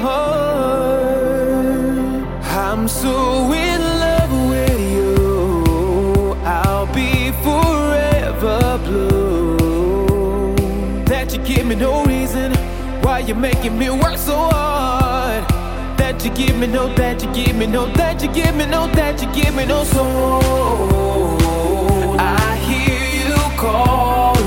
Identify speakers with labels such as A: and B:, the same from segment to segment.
A: heart. I'm so in love with you. I'll be forever blue. That you give me no reason why you're making me work so hard. That you give me no, that you give me no, that you
B: give
C: me no, that you give me no soul. I hear
D: you
E: call.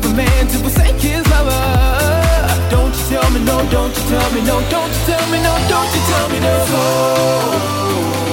E: drive a man to forsake his lover. Don't you tell me no, don't you tell me no, don't you tell me no, don't you tell me no.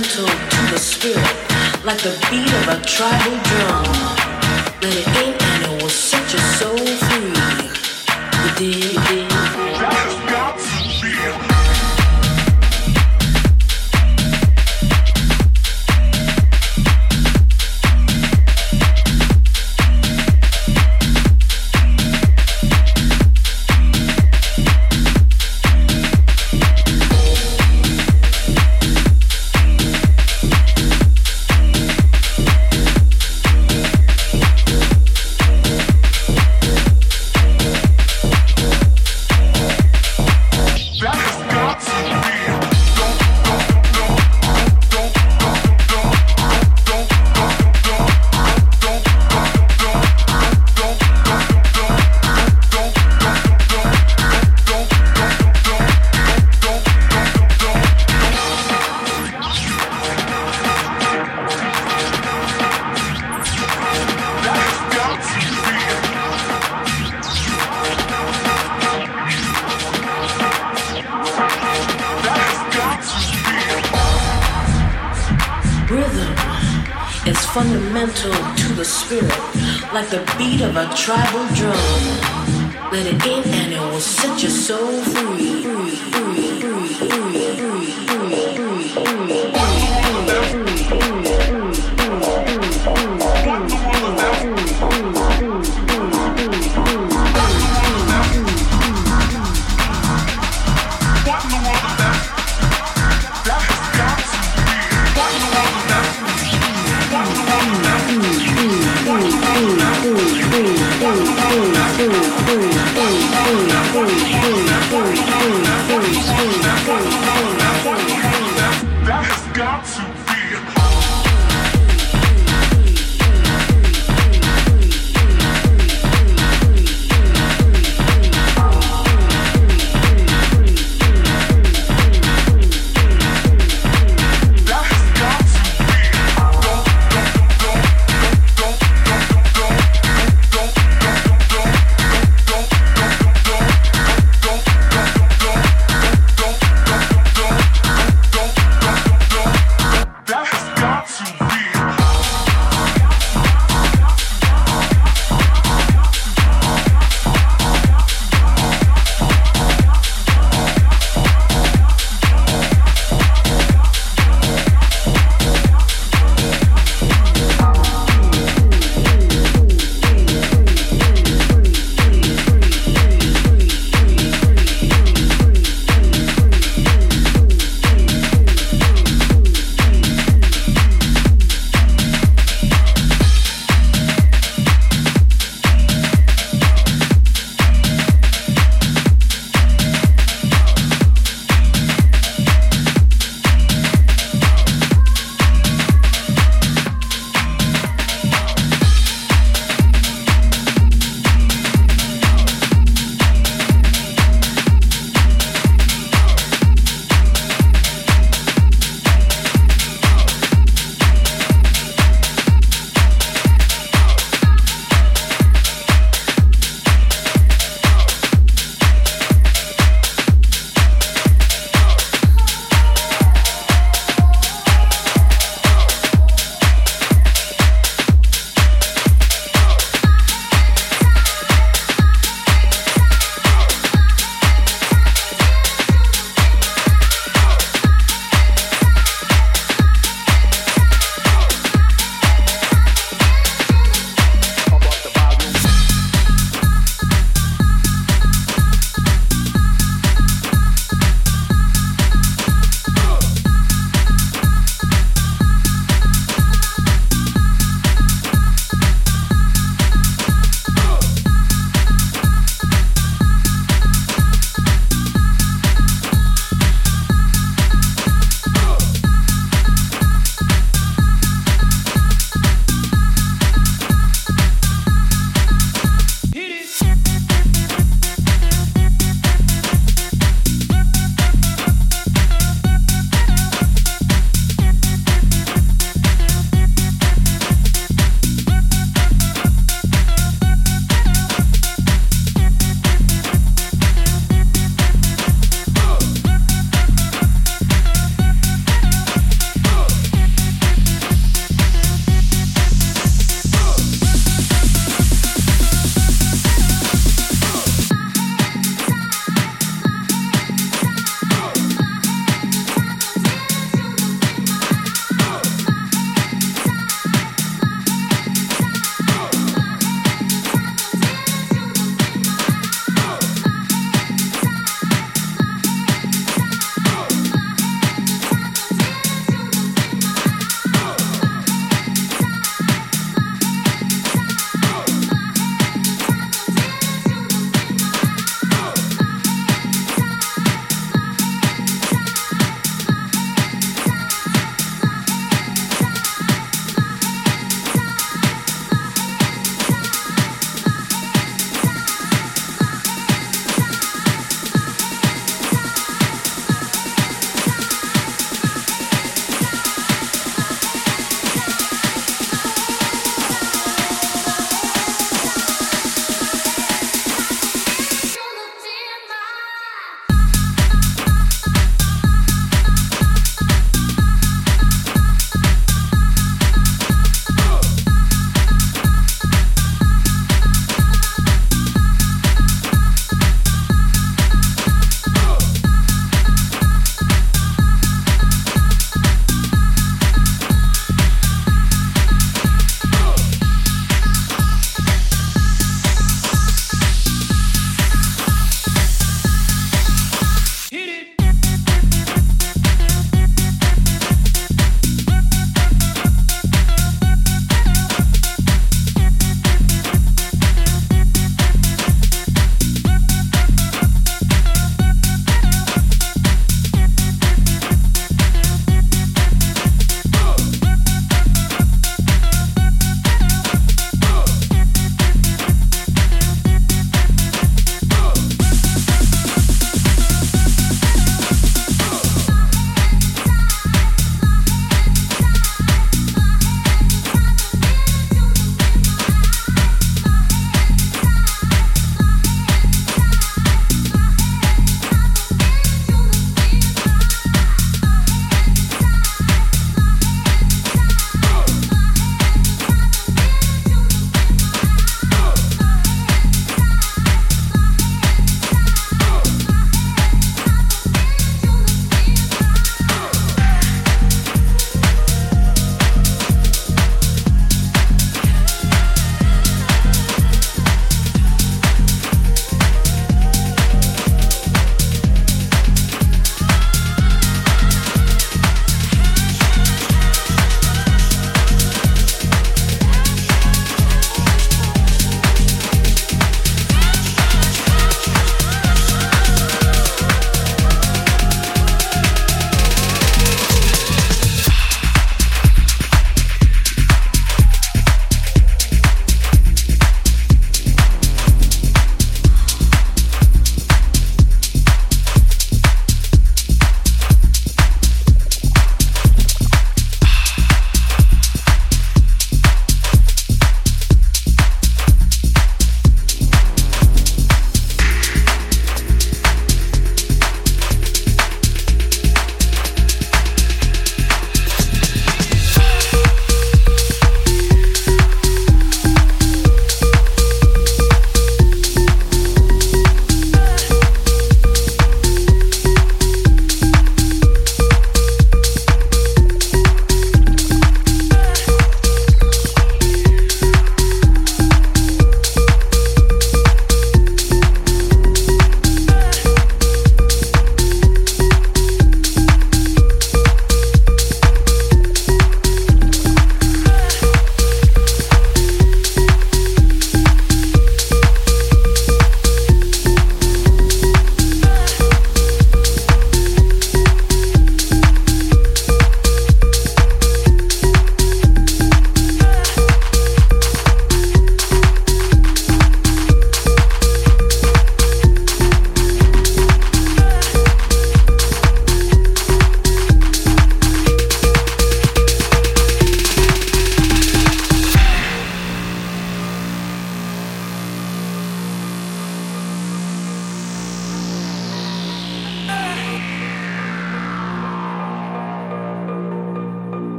E: mental to the spirit, like the beat of a tribal drum. Let it in and it was such
F: a soul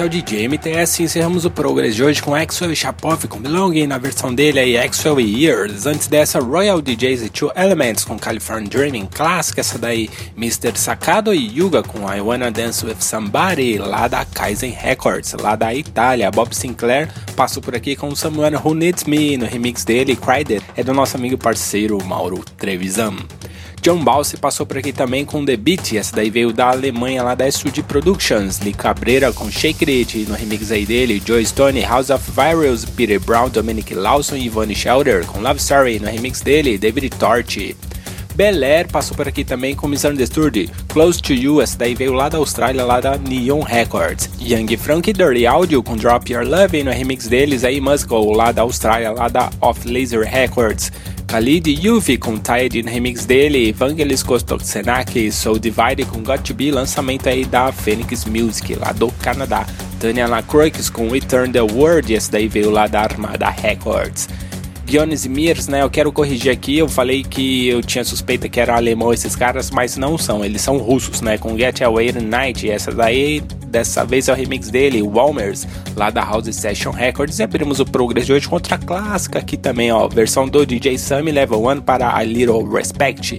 F: aqui é o DJ MTS e encerramos o Progress de hoje com Axwell e com Belonging na versão dele aí, Axwell e Years. Antes dessa, Royal DJs e Two Elements com California Dreaming clássica, essa daí, Mr. Sakado e Yuga com I Wanna Dance With Somebody, lá da Kaizen Records, lá da Itália. Bob Sinclair passou por aqui com Someone Who Needs Me no remix dele, Cried It, é do nosso amigo parceiro Mauro Trevisan. John Balse passou por aqui também com The Beat, essa daí veio da Alemanha lá da SUD Productions, Lee Cabreira com Shake It no remix aí dele, Joe Stone, House of Virals, Peter Brown, Dominic Lawson e Yvonne Shelder com Love Story no remix dele, David Torch. Bel Air passou por aqui também com Misunderstood, Close to You, essa daí veio lá da Austrália, lá da Neon Records. Young Frank e Dirty Audio com Drop Your Love no remix deles, aí Muscle lá da Austrália, lá da Off Laser Records. Khalid Yuvi com Tide no remix dele, Evangelis Kostoksenak, Soul Divide com Got To Be, lançamento aí da Phoenix Music, lá do Canadá. Tanya Lacroix com Return the World, esse daí veio lá da Armada Records. E Mirs, né? Eu quero corrigir aqui. Eu falei que eu tinha suspeita que era alemão esses caras, mas não são. Eles são russos, né? Com Get Away Night. Essa daí, dessa vez é o remix dele, Walmers, lá da House Session Records. E abrimos o Progress de hoje com outra clássica aqui também, ó. Versão do DJ Sammy Level 1 para A Little Respect.